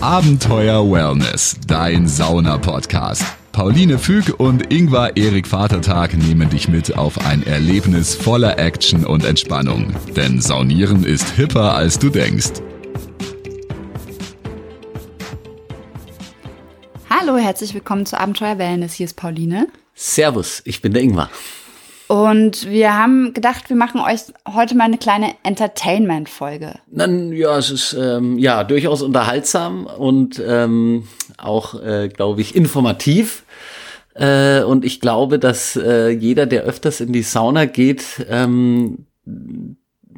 Abenteuer Wellness, dein Sauna-Podcast. Pauline Füg und Ingvar Erik Vatertag nehmen dich mit auf ein Erlebnis voller Action und Entspannung. Denn Saunieren ist hipper, als du denkst. Hallo, herzlich willkommen zu Abenteuer Wellness. Hier ist Pauline. Servus, ich bin der Ingvar. Und wir haben gedacht, wir machen euch heute mal eine kleine Entertainment-Folge. Ja, es ist ähm, ja durchaus unterhaltsam und ähm, auch, äh, glaube ich, informativ. Äh, und ich glaube, dass äh, jeder, der öfters in die Sauna geht, ähm,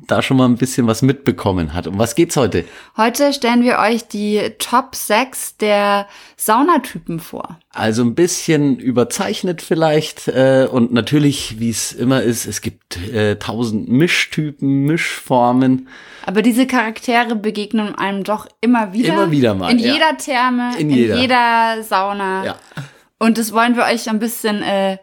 da schon mal ein bisschen was mitbekommen hat. Um was geht's heute? Heute stellen wir euch die Top 6 der Saunatypen vor. Also ein bisschen überzeichnet vielleicht äh, und natürlich, wie es immer ist, es gibt äh, tausend Mischtypen, Mischformen. Aber diese Charaktere begegnen einem doch immer wieder. Immer wieder mal. In ja. jeder Therme, In in jeder. jeder, Sauna. Ja. Und das wollen wir euch ein bisschen äh,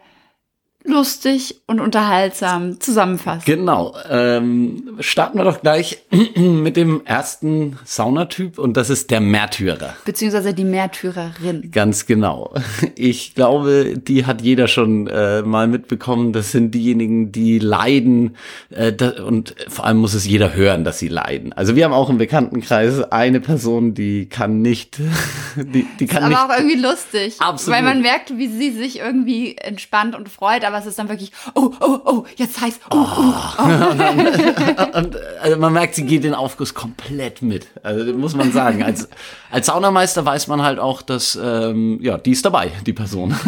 lustig und unterhaltsam zusammenfassen. Genau. Ähm, starten wir doch gleich mit dem ersten Saunatyp und das ist der Märtyrer. Beziehungsweise die Märtyrerin. Ganz genau. Ich glaube, die hat jeder schon äh, mal mitbekommen. Das sind diejenigen, die leiden äh, da, und vor allem muss es jeder hören, dass sie leiden. Also wir haben auch im Bekanntenkreis eine Person, die kann nicht, die, die kann aber nicht. auch irgendwie lustig. Absolut. Weil man merkt, wie sie sich irgendwie entspannt und freut, aber es ist dann wirklich, oh, oh, oh, jetzt heißt, oh, oh. und, also man merkt, sie geht den Aufguss komplett mit. Also muss man sagen. Als, als Saunameister weiß man halt auch, dass ähm, ja, die ist dabei, die Person.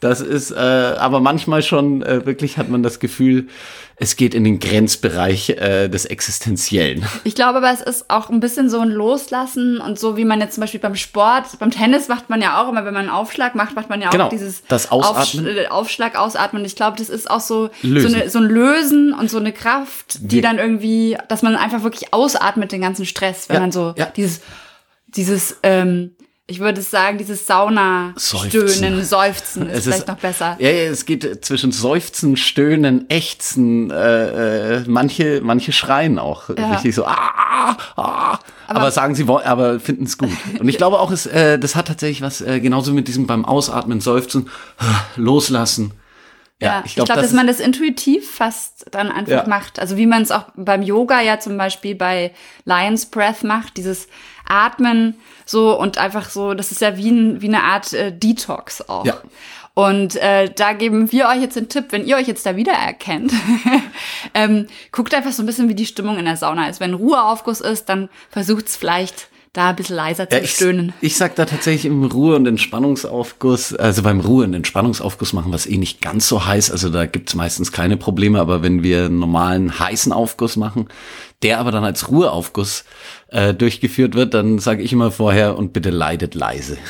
Das ist, äh, aber manchmal schon äh, wirklich hat man das Gefühl, es geht in den Grenzbereich äh, des Existenziellen. Ich glaube aber, es ist auch ein bisschen so ein Loslassen und so, wie man jetzt zum Beispiel beim Sport, beim Tennis macht man ja auch immer, wenn man einen Aufschlag macht, macht man ja auch Genau, dieses das Ausatmen. Aufsch- äh, Aufschlag, Ausatmen. Ich glaube, das ist auch so, so, eine, so ein Lösen und so eine Kraft, die Wir- dann irgendwie, dass man einfach wirklich ausatmet den ganzen Stress, wenn Ja, man so ja. dieses, dieses, ähm, ich würde sagen, dieses Sauna-Stöhnen, Seufzen. Seufzen ist Es vielleicht noch besser. Ja, ja, es geht zwischen Seufzen, Stöhnen, Ächzen. Äh, äh, manche, manche schreien auch Ja. richtig so. Ah, ah, aber, sagen sie aber finden es gut. Und ich glaube auch, es, äh, das hat tatsächlich was äh, genauso mit diesem beim Ausatmen, Seufzen, loslassen. Ja, ich glaube, dass ist- man das intuitiv fast dann einfach Ja. macht. Also wie man es auch beim Yoga ja zum Beispiel bei Lion's Breath macht, dieses Atmen so und einfach so, das ist ja wie, ein, wie eine Art äh, Detox auch. Ja. Und äh, da geben wir euch jetzt den Tipp, wenn ihr euch jetzt da wiedererkennt, ähm, guckt einfach so ein bisschen, wie die Stimmung in der Sauna ist. Wenn Ruheaufguss ist, dann versucht's vielleicht da ein bisschen leiser zu Ja, ich, stöhnen. ich sag da tatsächlich im Ruhe- und Entspannungsaufguss, also beim Ruhe- und Entspannungsaufguss machen wir es eh nicht ganz so heiß, also da gibt's meistens keine Probleme, aber wenn wir einen normalen heißen Aufguss machen, der aber dann als Ruheaufguss äh, durchgeführt wird, dann sage ich immer vorher und bitte leidet leise.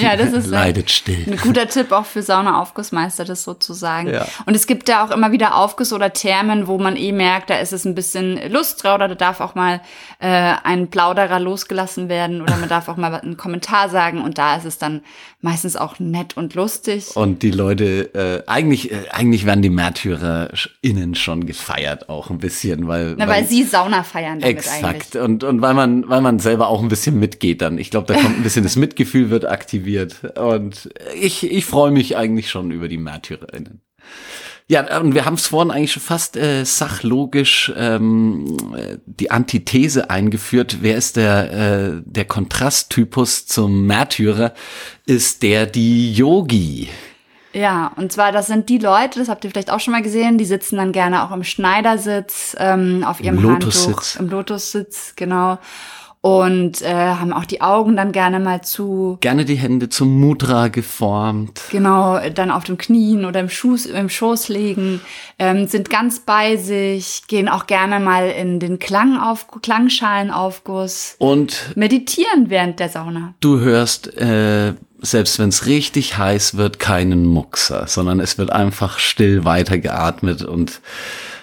Ja, das ist leidet still. Ein guter Tipp auch für Sauna-Aufgussmeister, das sozusagen. Ja. Und es gibt ja auch immer wieder Aufguss oder Thermen, wo man eh merkt, da ist es ein bisschen lustrer oder da darf auch mal äh, ein Plauderer losgelassen werden oder man darf auch mal einen Kommentar sagen und da ist es dann meistens auch nett und lustig. Und die Leute, äh, eigentlich, äh, eigentlich werden die MärtyrerInnen schon gefeiert auch ein bisschen, weil, Na, weil sie Sauna feiern damit Exakt. eigentlich. Und, und weil man, weil man selber auch ein bisschen mitgeht dann. Ich glaube, da kommt ein bisschen das Mitgefühl wird aktiviert. Und ich, ich freue mich eigentlich schon über die MärtyrerInnen. Ja, und wir haben es vorhin eigentlich schon fast äh, sachlogisch ähm, äh, die Antithese eingeführt. Wer ist der, äh, der Kontrasttypus zum Märtyrer? Ist der die Yogi. Ja, und zwar, das sind die Leute, das habt ihr vielleicht auch schon mal gesehen, die sitzen dann gerne auch im Schneidersitz, ähm, auf ihrem Lotussitz. Handtuch, im Lotussitz, genau. Und äh, haben auch die Augen dann gerne mal zu, Gerne die Hände zum Mudra geformt. genau, dann auf dem Knien oder im, Schuss, im Schoß legen, ähm, sind ganz bei sich, gehen auch gerne mal in den Klangauf Klangschalenaufguss, Und meditieren während der Sauna. du hörst, äh, selbst wenn es richtig heiß wird, keinen Muckser, sondern es wird einfach still weitergeatmet und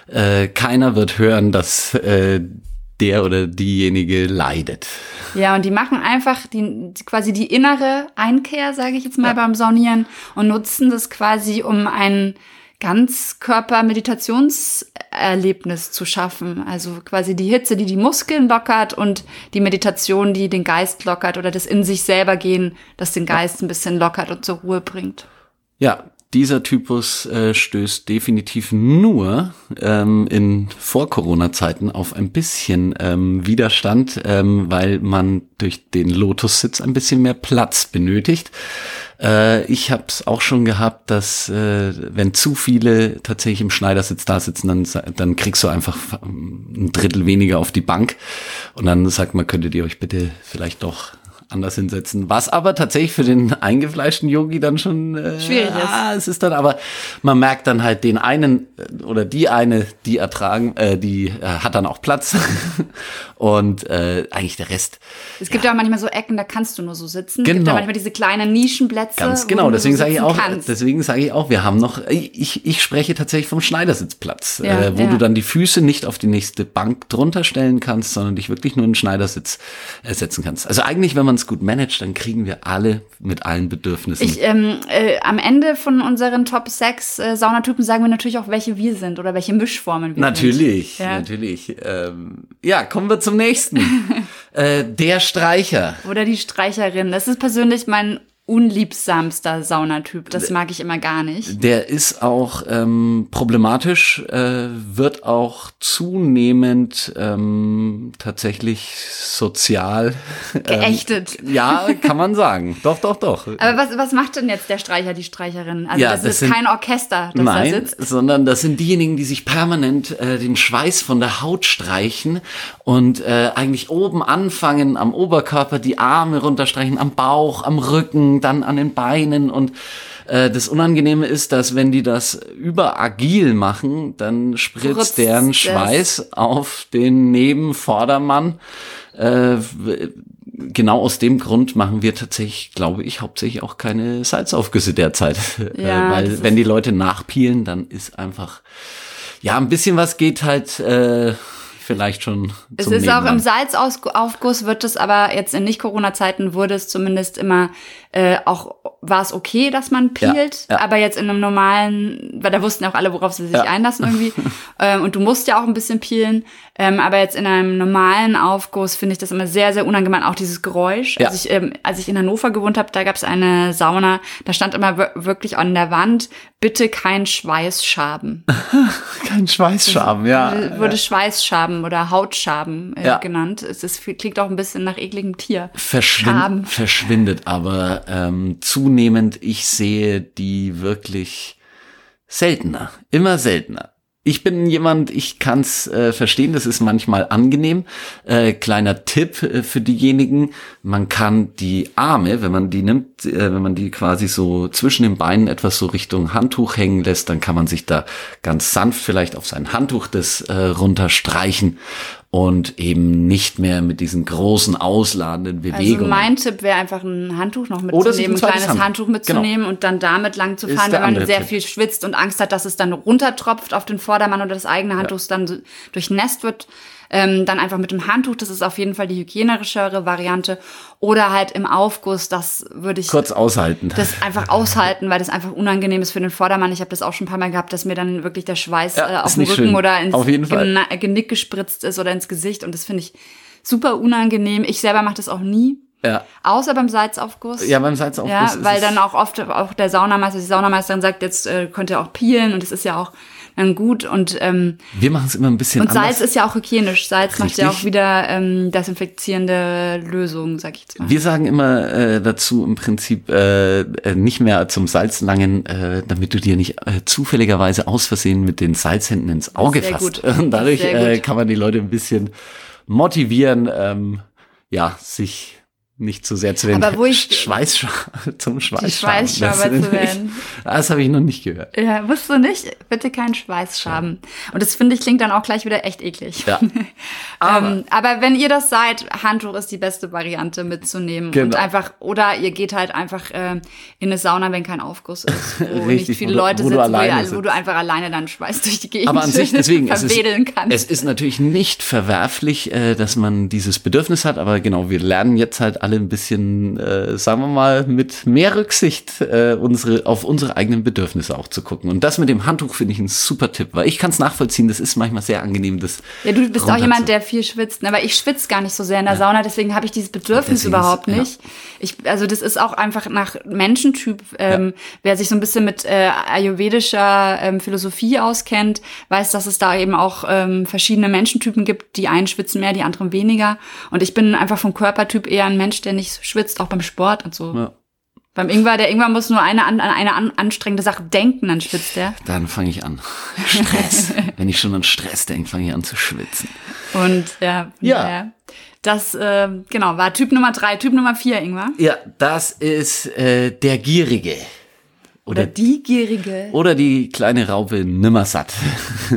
äh, keiner wird hören, dass äh, der oder diejenige leidet. Ja, und die machen einfach die, quasi die innere Einkehr, sage ich jetzt mal, beim Saunieren und nutzen das quasi, um einen Ganzkörper-Meditationserlebnis zu schaffen. Also quasi die Hitze, die die Muskeln lockert und die Meditation, die den Geist lockert oder das in sich selber gehen, das den Geist ein bisschen lockert und zur Ruhe bringt. Ja, dieser Typus äh, stößt definitiv nur ähm, in Vor-Corona-Zeiten auf ein bisschen ähm, Widerstand, ähm, weil man durch den Lotussitz ein bisschen mehr Platz benötigt. Äh, ich habe es auch schon gehabt, dass äh, wenn zu viele tatsächlich im Schneidersitz da sitzen, dann, dann kriegst du einfach ein Drittel weniger auf die Bank und dann sagt man, könntet ihr euch bitte vielleicht doch anders hinsetzen. Was aber tatsächlich für den eingefleischten Yogi dann schon äh, schwierig ist. Ah, es ist dann aber, man merkt dann halt den einen äh, oder die eine, die ertragen, äh, die äh, hat dann auch Platz und äh, eigentlich der Rest. Es gibt ja auch manchmal so Ecken, da kannst du nur so sitzen. Genau. Es gibt ja manchmal diese kleinen Nischenplätze. Ganz genau, deswegen so sage ich auch, kannst. deswegen sage ich auch, wir haben noch, ich, ich spreche tatsächlich vom Schneidersitzplatz, ja, äh, wo ja. du dann die Füße nicht auf die nächste Bank drunter stellen kannst, sondern dich wirklich nur in den Schneidersitz ersetzen kannst. Also eigentlich, wenn man es gut managt, dann kriegen wir alle mit allen Bedürfnissen. Ich, ähm, äh, am Ende von unseren Top 6 äh, Saunatypen sagen wir natürlich auch, welche wir sind oder welche Mischformen wir natürlich, sind. Natürlich, natürlich. Ähm, ja, kommen wir zum nächsten. äh, der Streicher. Oder die Streicherin. Das ist persönlich mein unliebsamster Saunatyp. Das mag ich immer gar nicht. Der ist auch ähm, problematisch, äh, wird auch zunehmend ähm, tatsächlich sozial ähm, geächtet. Ähm, ja, kann man sagen. doch, doch, doch. Aber was, was macht denn jetzt der Streicher, die Streicherin? Also ja, das, das ist sind, kein Orchester, das nein, da sitzt. sondern das sind diejenigen, die sich permanent äh, den Schweiß von der Haut streichen und äh, eigentlich oben anfangen, am Oberkörper die Arme runterstreichen, am Bauch, am Rücken, dann an den Beinen und äh, das Unangenehme ist, dass wenn die das überagil machen, dann spritzt Rutz deren Schweiß das. auf den Nebenvordermann. Äh, genau aus dem Grund machen wir tatsächlich, glaube ich, hauptsächlich auch keine Salzaufgüsse derzeit. Äh, ja, äh, weil wenn die Leute nachpielen, dann ist einfach, ja, ein bisschen was geht halt äh, vielleicht schon. Es ist Nebenmann. auch im Salzaufguss wird es aber jetzt in Nicht-Corona-Zeiten wurde es zumindest immer äh, auch war es okay, dass man peelt, ja, ja. aber jetzt in einem normalen, weil da wussten auch alle, worauf sie sich ja. einlassen irgendwie. ähm, und du musst ja auch ein bisschen peelen. Ähm, aber jetzt in einem normalen Aufguss finde ich das immer sehr, sehr unangenehm, auch dieses Geräusch. Ja. Als, ich, ähm, als ich in Hannover gewohnt habe, da gab es eine Sauna, da stand immer wirklich an der Wand, bitte kein Schweißschaben. kein Schweißschaben, ja. Wurde Schweißschaben oder Hautschaben äh, genannt. Es ist, klingt auch ein bisschen nach ekligem Tier. Verschwind, verschwindet aber ähm, zunehmend. Ich sehe die wirklich seltener, immer seltener. Ich bin jemand, ich kann es äh, verstehen, das ist manchmal angenehm. Äh, kleiner Tipp äh, für diejenigen, man kann die Arme, wenn man die nimmt, äh, wenn man die quasi so zwischen den Beinen etwas so Richtung Handtuch hängen lässt, dann kann man sich da ganz sanft vielleicht auf sein Handtuch das äh, runterstreichen und eben nicht mehr mit diesen großen ausladenden Bewegungen. Also mein Tipp wäre einfach ein Handtuch noch mitzunehmen, ein kleines Hand. Handtuch mitzunehmen genau. und dann damit lang zu fahren, wenn man sehr Tipp. viel schwitzt und Angst hat, dass es dann runtertropft auf den Vordermann oder das eigene Handtuch ja. dann durchnässt wird ähm, dann einfach mit dem Handtuch, das ist auf jeden Fall die hygienischere Variante. Oder halt im Aufguss, das würde ich. Kurz aushalten. Das einfach aushalten, weil das einfach unangenehm ist für den Vordermann. Ich habe das auch schon ein paar Mal gehabt, dass mir dann wirklich der Schweiß ja, äh, auf dem Rücken schön. oder ins Genick gespritzt ist oder ins Gesicht. Und das finde ich super unangenehm. Ich selber mache das auch nie. Ja. Außer beim Salzaufguss. Ja, beim Salzaufguss. Ja, weil dann auch oft auch der Saunameister, die Saunameisterin sagt, jetzt äh, könnt ihr auch peelen und es ist ja auch dann gut. Und ähm, wir machen es immer ein bisschen. Und Salz ist ja auch hygienisch. Salz Richtig. macht ja auch wieder ähm, desinfizierende Lösungen, sag ich jetzt mal. Wir sagen immer äh, dazu im Prinzip äh, äh, nicht mehr zum Salz langen, äh, damit du dir nicht äh, zufälligerweise aus Versehen mit den Salzhänden ins Auge fasst. Gut. Und dadurch äh, kann man die Leute ein bisschen motivieren, ähm, ja, sich nicht zu sehr zu den Aber wo ich Schweiß zum Schweißschaben. Schweißschaber zu werden. Das habe ich noch nicht gehört. Ja, wusstest du nicht? Bitte kein Schweißschaben. Und das finde ich klingt dann auch gleich wieder echt eklig. Ja. Aber, ähm, aber wenn ihr das seid, Handtuch ist die beste Variante mitzunehmen genau. und einfach oder ihr geht halt einfach äh, in eine Sauna, wenn kein Aufguss ist, wo Richtig, nicht viele wo Leute wo sitzen, wo, ihr, wo, du einfach alleine dann Schweiß durch die Gegend aber an sich deswegen verwedeln es kannst. Es ist natürlich nicht verwerflich, äh, dass man dieses Bedürfnis hat, aber genau, wir lernen jetzt halt alle alle ein bisschen, äh, sagen wir mal, mit mehr Rücksicht äh, unsere, auf unsere eigenen Bedürfnisse auch zu gucken. Und das mit dem Handtuch finde ich ein super Tipp, weil ich kann es nachvollziehen, das ist manchmal sehr angenehm. Das Ja, du bist auch jemand, der viel schwitzt, ne? aber ich schwitze gar nicht so sehr in der Sauna, deswegen habe ich dieses Bedürfnis überhaupt ist- ja. nicht. Ich, also das ist auch einfach nach Menschentyp. Ähm, Wer sich so ein bisschen mit äh, ayurvedischer ähm, Philosophie auskennt, weiß, dass es da eben auch ähm, verschiedene Menschentypen gibt. Die einen schwitzen mehr, die anderen weniger. Und ich bin einfach vom Körpertyp eher ein Mensch, der nicht schwitzt, auch beim Sport und so. Ja. Beim Ingwer, der Ingwer muss nur eine, an eine an, anstrengende Sache denken, dann schwitzt er. Dann fange ich an. Stress. Wenn ich schon an Stress denke, fange ich an zu schwitzen. Und ja, Ja. ja. das äh, genau war Typ Nummer drei. Typ Nummer vier, Ingwer. Ja, das ist äh, der Gierige. Oder die Gierige. Oder die kleine Raupe Nimmersatt.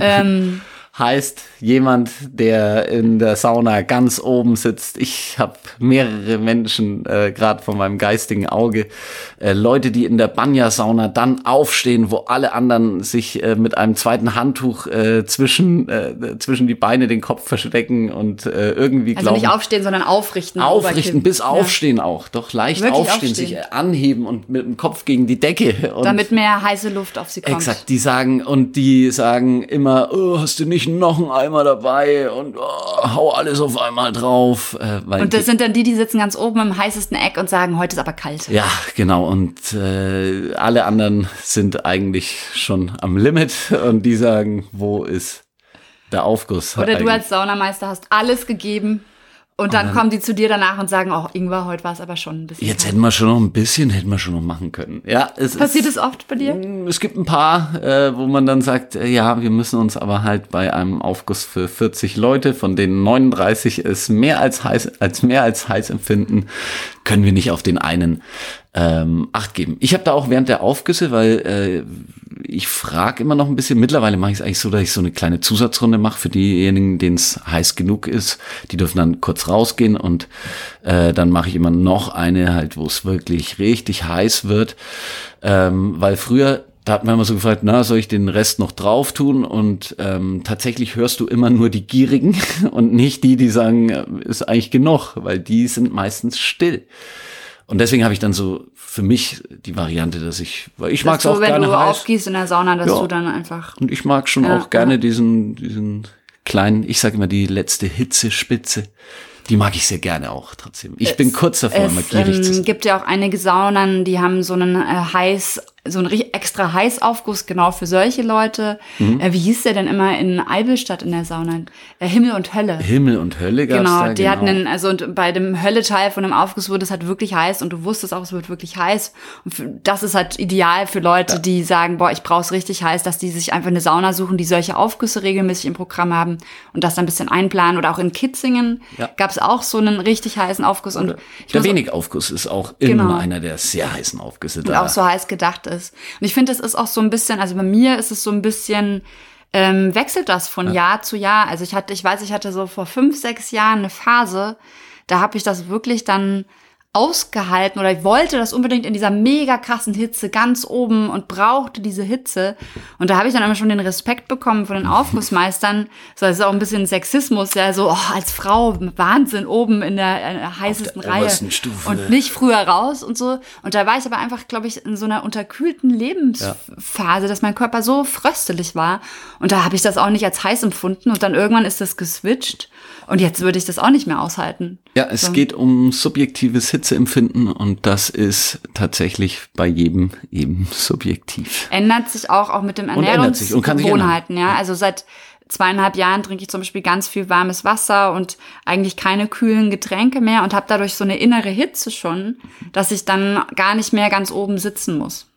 ähm, heißt jemand, der in der Sauna ganz oben sitzt. Ich habe mehrere Menschen, äh, gerade von meinem geistigen Auge, äh, Leute, die in der Banya-Sauna dann aufstehen, wo alle anderen sich äh, mit einem zweiten Handtuch äh, zwischen, äh, zwischen die Beine den Kopf verstecken und äh, irgendwie also glauben, nicht aufstehen, sondern aufrichten. aufrichten, bis Ja. aufstehen auch. Doch leicht Wirklich aufstehen, aufstehen. sich anheben und mit dem Kopf gegen die Decke. Und Damit mehr heiße Luft auf sie kommt. Exakt, die sagen und die sagen immer, oh, hast du nicht noch einen Eimer dabei und oh, hau alles auf einmal drauf. Äh, Und das sind dann die, die sitzen ganz oben im heißesten Eck und sagen, heute ist aber kalt. ja, genau. Und äh, alle anderen sind eigentlich schon am Limit und die sagen, wo ist der Aufguss? Oder du eigentlich? als Saunameister hast alles gegeben und dann, kommen die zu dir danach und sagen, oh, Ingwer, heute war es aber schon ein bisschen Jetzt hätten wir schon noch ein bisschen, hätten wir schon noch machen können. Ja, es Passiert es oft bei dir? Es gibt ein paar, äh, wo man dann sagt, äh, ja, wir müssen uns aber halt bei einem Aufguss für 40 Leute, von denen 39 es mehr als heiß, als mehr als heiß empfinden, können wir nicht auf den einen ähm, Acht geben. Ich habe da auch während der Aufgüsse, weil äh, ich frage immer noch ein bisschen. Mittlerweile mache ich es eigentlich so, dass ich so eine kleine Zusatzrunde mache für diejenigen, denen es heiß genug ist. Die dürfen dann kurz rausgehen und äh, dann mache ich immer noch eine halt, wo es wirklich richtig heiß wird, ähm, weil früher da hat man immer so gefragt, na, soll ich den Rest noch drauf tun? Und ähm, tatsächlich hörst du immer nur die Gierigen und nicht die, die sagen, äh, ist eigentlich genug, weil die sind meistens still. Und deswegen habe ich dann so für mich die Variante, dass ich, weil ich mag es so, auch wenn gerne du heiß. aufgießt in der Sauna, dass Ja. du dann einfach. Und ich mag schon Ja, auch gerne ja. diesen, diesen kleinen, ich sage immer die letzte Hitzespitze. Die mag ich sehr gerne auch trotzdem. Ich bin kurz davor, Es gierig zu ähm, sein. gibt ja auch einige Saunen, die haben so einen äh, heiß, so einen ri- extra Heißaufguss genau für solche Leute. Mhm. Äh, wie hieß der denn immer in Eibelstadt in der Sauna? Äh, Himmel und Hölle. Himmel und Hölle gab's Genau, da. die hatten einen, also und bei dem Hölle-Teil von dem Aufguss wurde es halt wirklich heiß und du wusstest auch, es wird wirklich heiß. Und für, das ist halt ideal für Leute, die sagen, boah, ich brauch's richtig heiß, dass die sich einfach eine Sauna suchen, die solche Aufgüsse regelmäßig im Programm haben und das dann ein bisschen einplanen. Oder auch in Kitzingen Ja. gab's auch so einen richtig heißen Aufguss. Und ich Der muss- Wenigaufguss ist auch immer Genau. einer der sehr heißen Aufgüsse und da. auch so heiß gedacht ist. Und ich finde, es ist auch so ein bisschen, also bei mir ist es so ein bisschen, ähm, wechselt das von Jahr zu Jahr. Also ich hatte, ich weiß, ich hatte so vor fünf, sechs Jahren eine Phase, da habe ich das wirklich dann ausgehalten oder ich wollte das unbedingt in dieser mega krassen Hitze ganz oben und brauchte diese Hitze. Und da habe ich dann immer schon den Respekt bekommen von den Aufgussmeistern. So, das ist auch ein bisschen Sexismus, ja, so oh, als Frau Wahnsinn oben in der äh, heißesten der Reihe Stufe. und nicht früher raus und so. Und da war ich aber einfach, glaube ich, in so einer unterkühlten Lebensphase, dass mein Körper so fröstelig war. Und da habe ich das auch nicht als heiß empfunden. Und dann irgendwann ist das geswitcht. Und jetzt würde ich das auch nicht mehr aushalten. Ja, es geht um subjektives Hitzeempfinden und das ist tatsächlich bei jedem eben subjektiv. Ändert sich auch, auch mit sich Ernährungsgewohnheiten. Ja, also seit zweieinhalb Jahren trinke ich zum Beispiel ganz viel warmes Wasser und eigentlich keine kühlen Getränke mehr und habe dadurch so eine innere Hitze schon, dass ich dann gar nicht mehr ganz oben sitzen muss.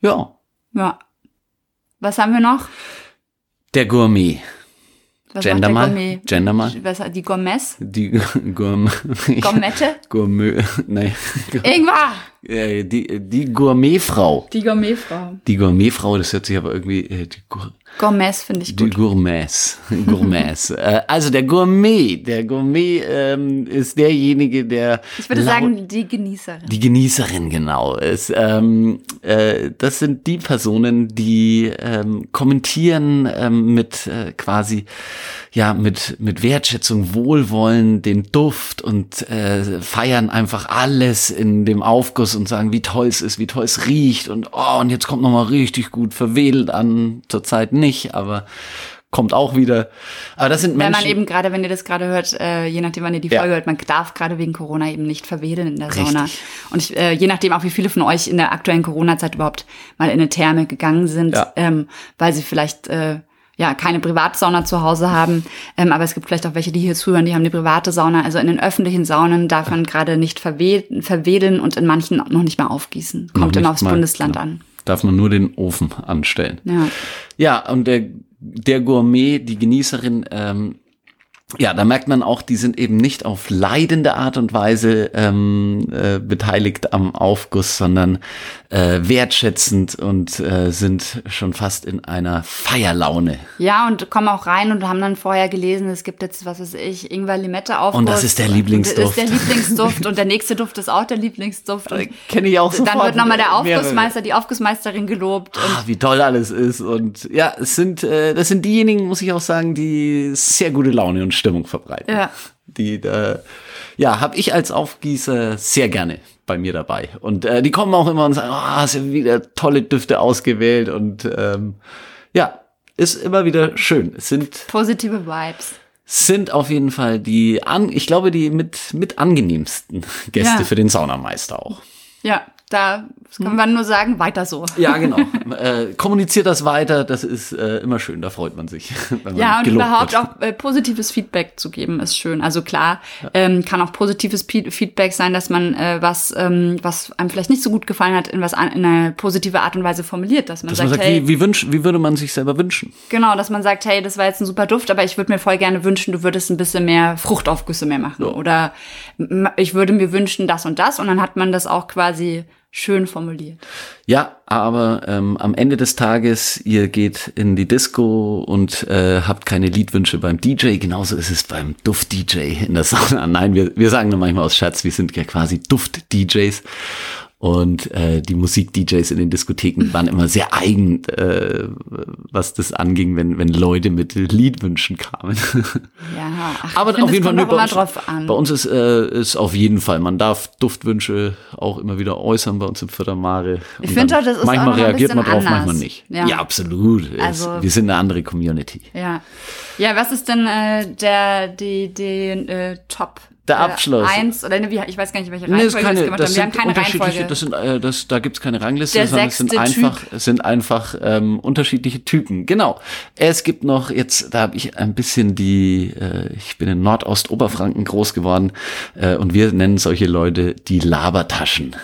Ja, Ja. Was haben wir noch? der Gourmet. Was Gender mal. Gourmet? Gender mal. Was, die Gourmets? Die Gourmet. Gourmette? Gourmet. Nee. Ingwer! Die, die Gourmetfrau. Die Gourmetfrau. Die Gourmetfrau, das hört sich aber irgendwie, äh, die, Gour- Gourmets finde ich Die gut. Gourmets. Gourmets. äh, also der Gourmet. Der Gourmet ähm, ist derjenige, der. Ich würde sagen, die Genießerin. Die Genießerin, genau. Es, ähm, äh, das sind die Personen, die ähm, kommentieren ähm, mit äh, quasi, ja, mit, mit Wertschätzung, Wohlwollen, den Duft und äh, feiern einfach alles in dem Aufguss und sagen, wie toll es ist, wie toll es riecht und oh, und jetzt kommt nochmal richtig gut verwedelt an, zurzeit nicht, aber kommt auch wieder. Aber das sind Wenn Menschen. man eben gerade, wenn ihr das gerade hört, äh, je nachdem, wann ihr die Ja. Folge hört, man darf gerade wegen Corona eben nicht verwedeln in der Richtig. Sauna. Und ich, äh, je nachdem auch, wie viele von euch in der aktuellen Corona-Zeit überhaupt mal in eine Therme gegangen sind, Ja. ähm, weil sie vielleicht äh, ja keine Privatsauna zu Hause haben. Ähm, aber es gibt vielleicht auch welche, die hier zuhören, die haben eine private Sauna. Also in den öffentlichen Saunen darf man gerade nicht verwe verwedeln und in manchen noch nicht mal aufgießen. Kommt immer nicht aufs mal, Bundesland genau. an. Darf man nur den Ofen anstellen. Ja. Ja, und der, der Gourmet, die Genießerin, ähm, ja, da merkt man auch, die sind eben nicht auf leidende Art und Weise ähm, äh, beteiligt am Aufguss, sondern äh, wertschätzend und äh, sind schon fast in einer Feierlaune. Ja, und kommen auch rein und haben dann vorher gelesen, es gibt jetzt, was weiß ich, Ingwer Limette auf. Und das ist der Lieblingsduft. Das ist der Lieblingsduft und der nächste Duft ist auch der Lieblingsduft. Und Kenne ich auch dann sofort. wird nochmal der. Aufgussmeister, die Aufgussmeisterin gelobt. Ah, wie toll alles ist und ja, es sind äh, das sind diejenigen, muss ich auch sagen, die sehr gute Laune und Stimmung verbreiten. Ja. Die da ja, habe ich als Aufgießer sehr gerne bei mir dabei und äh, die kommen auch immer und sagen, ah, hast ja wieder tolle Düfte ausgewählt und ähm, ja, ist immer wieder schön. Es sind positive Vibes. sind auf jeden Fall die an, ich glaube die mit mit angenehmsten Gäste Ja. für den Saunameister auch. Ja, da kann man nur sagen, weiter so. Ja, genau. äh, kommuniziert das weiter, das ist äh, immer schön, da freut man sich. Man Ja, und überhaupt wird. auch äh, positives Feedback zu geben, ist schön. Also klar, ähm, kann auch positives Pe Feedback sein, dass man äh, was, ähm, was einem vielleicht nicht so gut gefallen hat, in was an, in eine positive Art und Weise formuliert, dass man Dass sagt, man sagt, hey, wie, wie, wünsch, wie würde man sich selber wünschen? Genau, dass man sagt, hey, das war jetzt ein super Duft, aber ich würde mir voll gerne wünschen, du würdest ein bisschen mehr Fruchtaufgüsse mehr machen. Oder m- ich würde mir wünschen, das und das. Und dann hat man das auch quasi schön formuliert. Ja, aber ähm, am Ende des Tages, ihr geht in die Disco und äh, habt keine Liedwünsche beim DJ. Genauso ist es beim Duft-DJ in der Sauna. Nein, wir, wir sagen nur manchmal aus Schatz, wir sind ja quasi Duft-DJs. Und äh, die Musik-DJs in den Diskotheken waren immer sehr eigen, äh, was das anging, wenn, wenn Leute mit Liedwünschen kamen. Ja, ach, Aber auf jeden Fall auch bei uns, drauf an. bei uns ist, äh, ist auf jeden Fall, man darf Duftwünsche auch immer wieder äußern bei uns im Vierter Mare. Ich Und find dann auch, das ist auch Manchmal ein reagiert man drauf, manchmal anders. nicht. Ja. Ja, absolut. Es- Also- wir sind eine andere Community. Ja. Ja, was ist denn äh, der, die, die äh, Top? Der äh, Abschluss. Eins, oder ne, wie, ich weiß gar nicht, welche Nee, das, Reihenfolge ist keine, wir gemacht das haben. Wir haben sind keine Reihenfolge. das sind, äh, das, da gibt's keine Rangliste, Der sondern es sind sechste einfach, sind einfach ähm, unterschiedliche Typen. Genau. Es gibt noch jetzt, da habe ich ein bisschen die, äh, ich bin in Nordostoberfranken groß geworden äh, und wir nennen solche Leute die Labertaschen.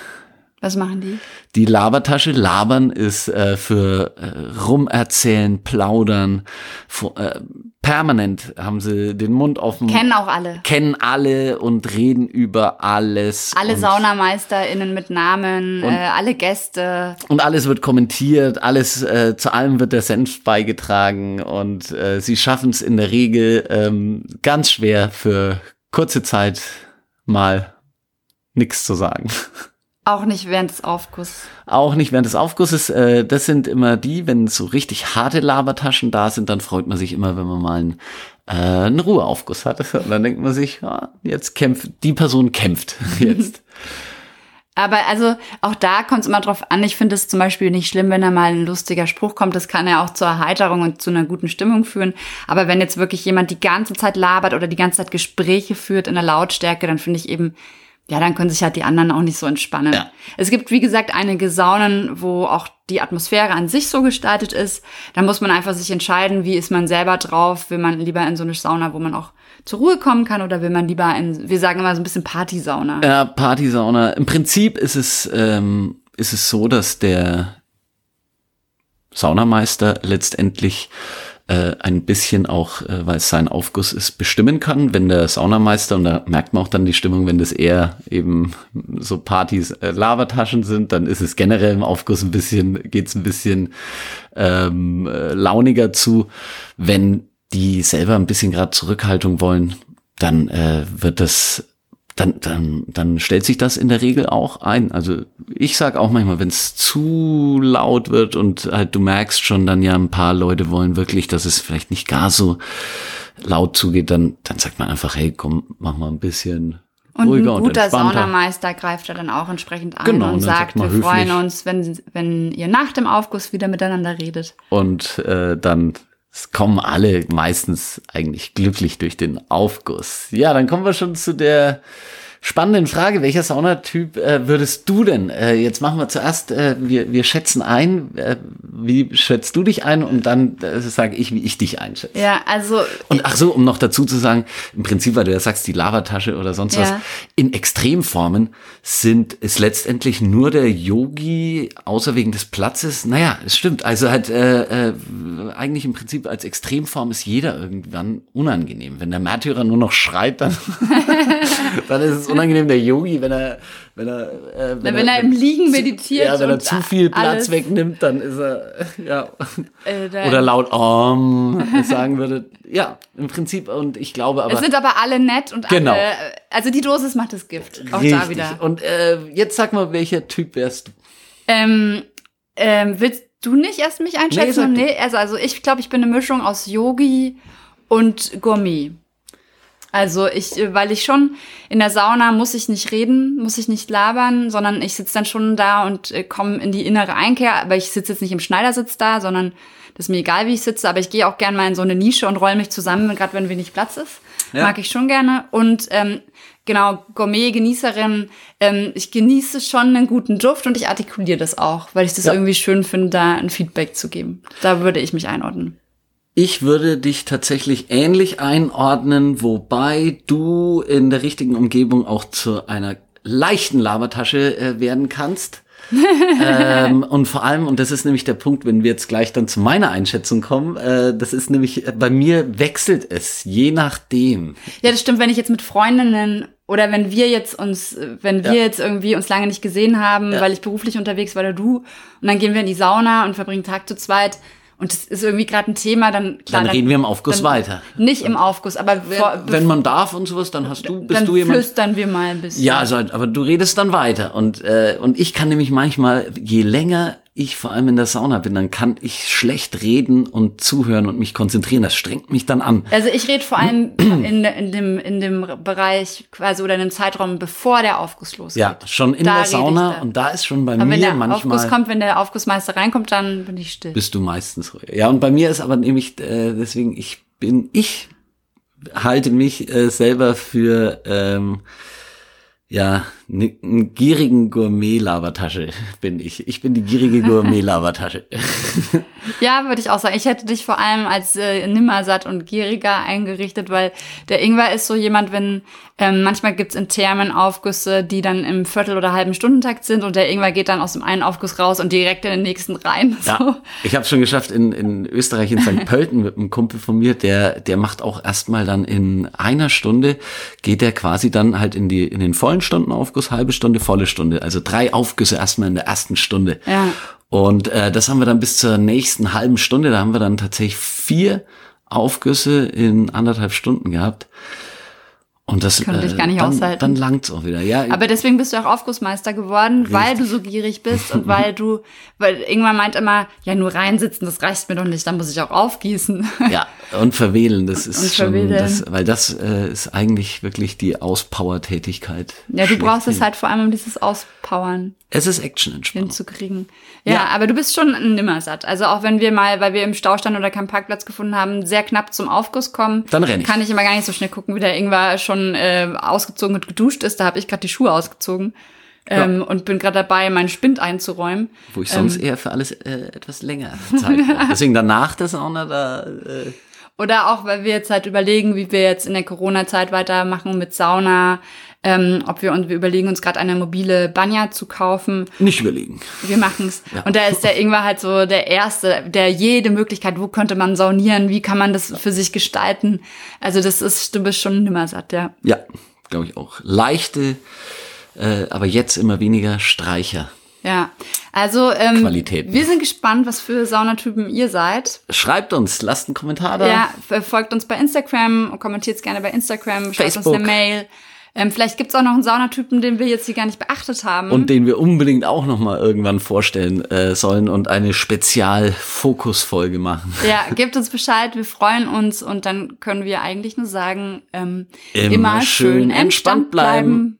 Was machen die? Die Labertasche, labern ist äh, für äh, rumerzählen, plaudern. Fu- äh, permanent haben sie den Mund offen. Kennen auch alle. kennen alle und reden über alles. Alle und, SaunameisterInnen mit Namen, äh, alle Gäste. Und alles wird kommentiert, alles, äh, zu allem wird der Senf beigetragen und äh, sie schaffen es in der Regel ähm, ganz schwer für kurze Zeit mal nichts zu sagen. Auch nicht während des Aufgusses. Auch nicht während des Aufgusses. Äh, das sind immer die, wenn so richtig harte Labertaschen da sind, dann freut man sich immer, wenn man mal einen, äh, einen Ruheaufguss hat. Und dann denkt man sich, ja, jetzt kämpft, die Person kämpft jetzt. Aber also auch da kommt es immer drauf an. Ich finde es zum Beispiel nicht schlimm, wenn da mal ein lustiger Spruch kommt. Das kann ja auch zur Erheiterung und zu einer guten Stimmung führen. Aber wenn jetzt wirklich jemand die ganze Zeit labert oder die ganze Zeit Gespräche führt in der Lautstärke, dann finde ich eben, ja, dann können sich halt die anderen auch nicht so entspannen. Ja. Es gibt, wie gesagt, einige Saunen, wo auch die Atmosphäre an sich so gestaltet ist. Da muss man einfach sich entscheiden, wie ist man selber drauf. Will man lieber in so eine Sauna, wo man auch zur Ruhe kommen kann oder will man lieber in, wir sagen immer so ein bisschen Partysauna. Ja, Partysauna. Im Prinzip ist es, ähm, ist es so, dass der Saunameister letztendlich äh, ein bisschen auch, äh, weil es sein Aufguss ist, bestimmen kann, wenn der Saunameister, und da merkt man auch dann die Stimmung, wenn das eher eben so Partys, äh, Lavataschen sind, dann ist es generell im Aufguss ein bisschen, geht's ein bisschen ähm, äh, launiger zu. Wenn die selber ein bisschen gerade Zurückhaltung wollen, dann äh, wird das dann, dann, dann stellt sich das in der Regel auch ein. Also ich sag auch manchmal, wenn es zu laut wird und halt du merkst schon, dann ja ein paar Leute wollen wirklich, dass es vielleicht nicht gar so laut zugeht, dann, dann sagt man einfach, hey, komm, mach mal ein bisschen und ruhiger ein und guter entspannter. Saunameister greift da dann auch entsprechend an Genau, und und sagt, sagt wir freuen höflich. uns, wenn, wenn ihr nach dem Aufguss wieder miteinander redet. Und äh, dann kommen alle meistens eigentlich glücklich durch den Aufguss. Ja, dann kommen wir schon zu der spannenden Frage. Welcher Saunatyp äh, würdest du denn? Äh, jetzt machen wir zuerst, äh, wir, wir schätzen ein. Äh, wie schätzt du dich ein? Und dann äh, sage ich, wie ich dich einschätze. Ja, also Und ach so, um noch dazu zu sagen, im Prinzip, weil du ja sagst, die Lavatasche oder sonst was, Ja. in Extremformen sind, ist letztendlich nur der Yogi, außer wegen des Platzes. Naja, es stimmt. Also halt, äh, äh, eigentlich im Prinzip als Extremform ist jeder irgendwann unangenehm. Wenn der Märtyrer nur noch schreit, dann, dann ist es unangenehm. Der Yogi, wenn er, wenn er, äh, Na, wenn er im Liegen zu- meditiert Ja, wenn er zu viel Platz alles. wegnimmt, dann ist er, ja. äh, Oder laut Om sagen würde. Ja, im Prinzip. Und ich glaube aber. es sind aber alle nett und Genau. alle, also die Dosis macht das Gift. Auch richtig. da wieder. Und äh, jetzt sag mal, welcher Typ wärst du? Ähm, ähm, willst du nicht erst mich Nee, einschätzen? du. Nee, also, also ich glaube, ich bin eine Mischung aus Yogi und Gourmet. Also ich, äh, weil ich schon in der Sauna muss ich nicht reden, muss ich nicht labern, sondern ich sitze dann schon da und äh, komme in die innere Einkehr. Aber ich sitze jetzt nicht im Schneidersitz da, sondern das ist mir egal, wie ich sitze. Aber ich gehe auch gern mal in so eine Nische und roll mich zusammen, gerade wenn wenig Platz ist. Ja. Mag ich schon gerne. Und ähm, genau, Gourmet-Genießerin, ähm, ich genieße schon einen guten Duft und ich artikuliere das auch, weil ich das Ja. irgendwie schön finde, da ein Feedback zu geben. Da würde ich mich einordnen. Ich würde dich tatsächlich ähnlich einordnen, wobei du in der richtigen Umgebung auch zu einer leichten Labertasche äh, werden kannst. ähm, und vor allem, und das ist nämlich der Punkt, wenn wir jetzt gleich dann zu meiner Einschätzung kommen, äh, das ist nämlich, äh, bei mir wechselt es, je nachdem. Ja, das stimmt, wenn ich jetzt mit Freundinnen oder wenn wir jetzt uns, wenn wir Ja. jetzt irgendwie uns lange nicht gesehen haben, Ja. weil ich beruflich unterwegs war oder du, und dann gehen wir in die Sauna und verbringen Tag zu zweit und das ist irgendwie gerade ein Thema, dann klar, Dann reden wir im Aufguss dann- weiter. Nicht im Aufguss, aber vor, Wenn man darf und sowas, dann hast du, bist dann du jemand. flüstern wir mal ein bisschen. Ja, also, aber du redest dann weiter. Und, äh, und ich kann nämlich manchmal, je länger ich vor allem in der Sauna bin, dann kann ich schlecht reden und zuhören und mich konzentrieren. Das strengt mich dann an. Also ich rede vor allem in, in, dem, in dem Bereich quasi oder in dem Zeitraum, bevor der Aufguss losgeht. Ja, schon in Da der Sauna. Und da ist schon bei Aber wenn mir der manchmal. Aufguss kommt, wenn der Aufgussmeister reinkommt, dann bin ich still. bist du meistens ruhig. Ja, und bei mir ist aber nämlich, äh, deswegen, ich bin, ich halte mich äh, selber für, ähm, ja, ne- einen gierigen Gourmet-Labertasche bin ich. Ich bin die gierige Gourmet-Labertasche. Ja, würde ich auch sagen. Ich hätte dich vor allem als äh, nimmersatt und gieriger eingerichtet, weil der Ingwer ist so jemand, wenn ähm, manchmal gibt's in Thermen Aufgüsse, die dann im Viertel- oder halben Stundentakt sind und der Ingwer geht dann aus dem einen Aufguss raus und direkt in den nächsten rein. So. Ja, ich habe schon geschafft in, in Österreich, in St. Pölten mit einem Kumpel von mir, der, der macht auch erstmal dann in einer Stunde, geht der quasi dann halt in die, in den vollen Stunden Aufguss, halbe Stunde, volle Stunde. Also drei Aufgüsse erstmal in der ersten Stunde. Ja. Und äh, das haben wir dann bis zur nächsten halben Stunde, da haben wir dann tatsächlich vier Aufgüsse in anderthalb Stunden gehabt. Und das Könnte ich gar nicht dann, aushalten. Dann langt's auch wieder. Ja, Aber deswegen bist du auch Aufgussmeister geworden, weil du so gierig bist und weil du, weil irgendwann meint immer, ja, nur reinsitzen, das reicht mir doch nicht, dann muss ich auch aufgießen. Ja, und verwählen, das ist Und schon, verwählen. das, weil das äh, ist eigentlich wirklich die Auspower-Tätigkeit. Ja, du brauchst es schlechthin. halt vor allem, um dieses Auspowern Es ist Action-Entspannung. hinzukriegen. Ja, Ja. aber du bist schon ein Nimmersatt. Also auch wenn wir mal, weil wir im Stau standen oder keinen Parkplatz gefunden haben, sehr knapp zum Aufguss kommen, Dann renn ich. kann ich immer gar nicht so schnell gucken, wie der Ingwer schon äh, ausgezogen und geduscht ist. Da habe ich gerade die Schuhe ausgezogen. Ähm, Und bin gerade dabei, meinen Spind einzuräumen. Wo ich sonst Ähm. eher für alles äh, etwas länger Zeit brauche. Deswegen danach der Sauna da. Äh, Oder auch, weil wir jetzt halt überlegen, wie wir jetzt in der Corona-Zeit weitermachen mit Sauna. Ähm, ob wir und wir überlegen uns gerade eine mobile Banya zu kaufen. Nicht überlegen. Wir machen's. Ja. Und da ist der Ingwer halt so der Erste, der jede Möglichkeit, wo könnte man saunieren, wie kann man das für sich gestalten. Also das ist, du bist schon nimmer satt, ja. Ja, glaube ich auch. Leichte, äh, aber jetzt immer weniger Streicher. Ja, also ähm, wir sind gespannt, was für Saunatypen ihr seid. Schreibt uns, lasst einen Kommentar da. Ja, folgt uns bei Instagram, kommentiert es gerne bei Instagram, schreibt uns eine Mail. Ähm, vielleicht gibt's auch noch einen Saunatypen, den wir jetzt hier gar nicht beachtet haben. Und den wir unbedingt auch noch mal irgendwann vorstellen äh, sollen und eine Spezialfokusfolge machen. Ja, gebt uns Bescheid, wir freuen uns und dann können wir eigentlich nur sagen, ähm, immer, immer schön entspannt bleiben.